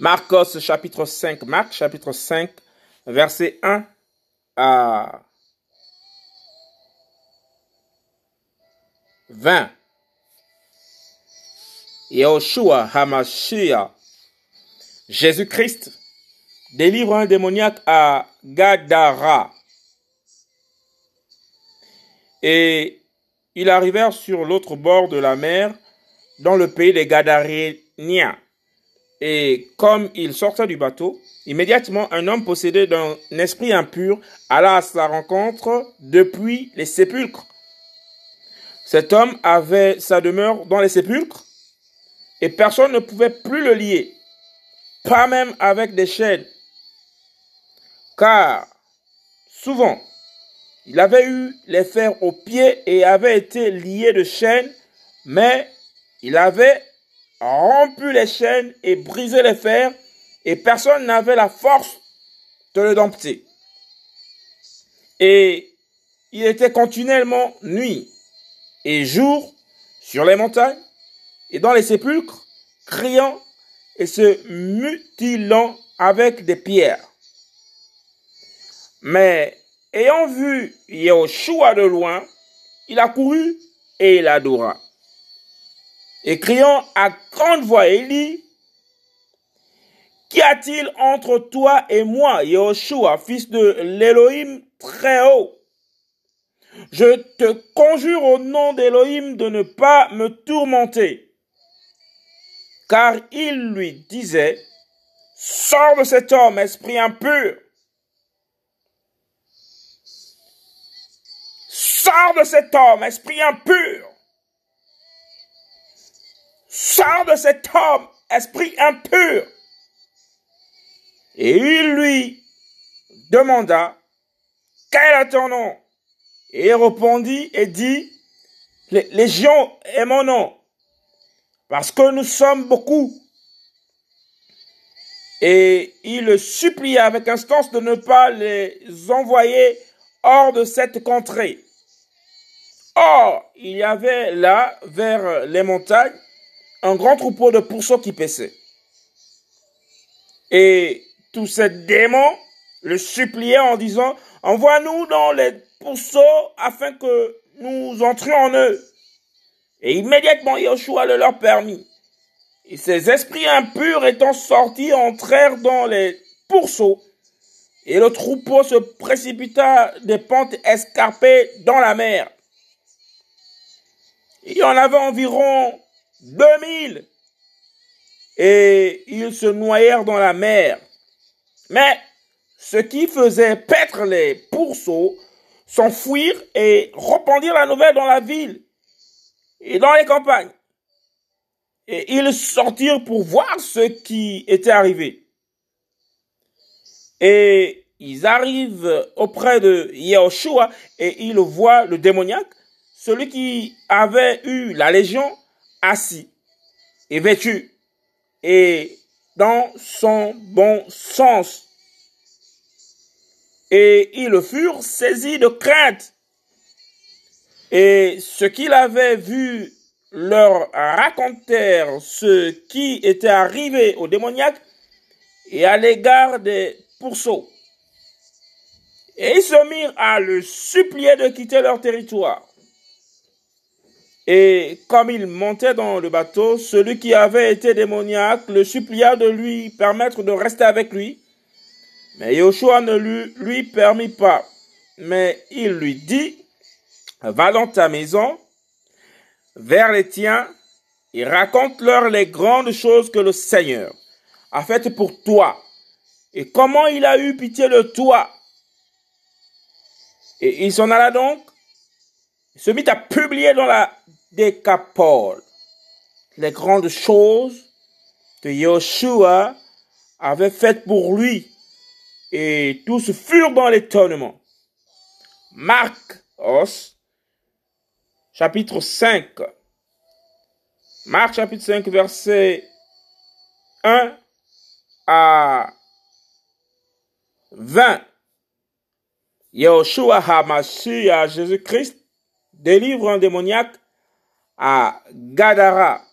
Marcos chapitre 5, Marc chapitre 5, verset 1 à 20. Yahushua Hamashiach, Jésus-Christ, délivre un démoniaque à Gadara. Et ils arrivèrent sur l'autre bord de la mer, dans le pays des Gadaréniens. Et comme il sortait du bateau, immédiatement un homme possédé d'un esprit impur alla à sa rencontre depuis les sépulcres. Cet homme avait sa demeure dans les sépulcres et personne ne pouvait plus le lier, pas même avec des chaînes. Car souvent, il avait eu les fers aux pieds et avait été lié de chaînes, mais il avait rompu les chaînes et brisé les fers, et personne n'avait la force de le dompter. Et il était continuellement nuit et jour sur les montagnes et dans les sépulcres, criant et se mutilant avec des pierres. Mais ayant vu Yahushua de loin, il a couru et il adora. Et criant à grande voix, dit, Qu'y a-t-il entre toi et moi, Yahushua, fils de l'Élohim très haut Je te conjure au nom d'Élohim de ne pas me tourmenter. Car il lui disait, Sors de cet homme, esprit impur. Sors de cet homme, esprit impur. De cet homme, esprit impur. Et il lui demanda, quel est ton nom? Et il répondit et dit, Légion est mon nom, parce que nous sommes beaucoup. Et il supplia avec instance de ne pas les envoyer hors de cette contrée. Or, il y avait là, vers les montagnes, un grand troupeau de pourceaux qui paissaient. Et tous ces démons le suppliaient en disant, envoie-nous dans les pourceaux afin que nous entrions en eux. Et immédiatement Yoshua le leur permit. Et ces esprits impurs étant sortis entrèrent dans les pourceaux. Et le troupeau se précipita des pentes escarpées dans la mer. Il y en avait environ 2000. Et ils se noyèrent dans la mer. Mais ce qui faisait paître les pourceaux s'enfuirent et répandirent la nouvelle dans la ville et dans les campagnes. Et ils sortirent pour voir ce qui était arrivé. Et ils arrivent auprès de Yahushua et ils voient le démoniaque, celui qui avait eu la légion, assis et vêtu et dans son bon sens. Et ils furent saisis de crainte. Et ce qu'il avait vu leur racontèrent ce qui était arrivé au démoniaque et à l'égard des pourceaux. Et ils se mirent à le supplier de quitter leur territoire. Et comme il montait dans le bateau, celui qui avait été démoniaque le supplia de lui permettre de rester avec lui. Mais Yoshua ne lui, permit pas. Mais il lui dit, va dans ta maison, vers les tiens, et raconte-leur les grandes choses que le Seigneur a faites pour toi, et comment il a eu pitié de toi. Et il s'en alla donc, se mit à publier dans la décapole les grandes choses que Yoshua avait faites pour lui et tous furent dans l'étonnement. Marc os, chapitre 5. Marc chapitre 5, verset 1 à 20. Yahushua HaMashiach, Jésus-Christ, délivre un démoniaque à Gadara.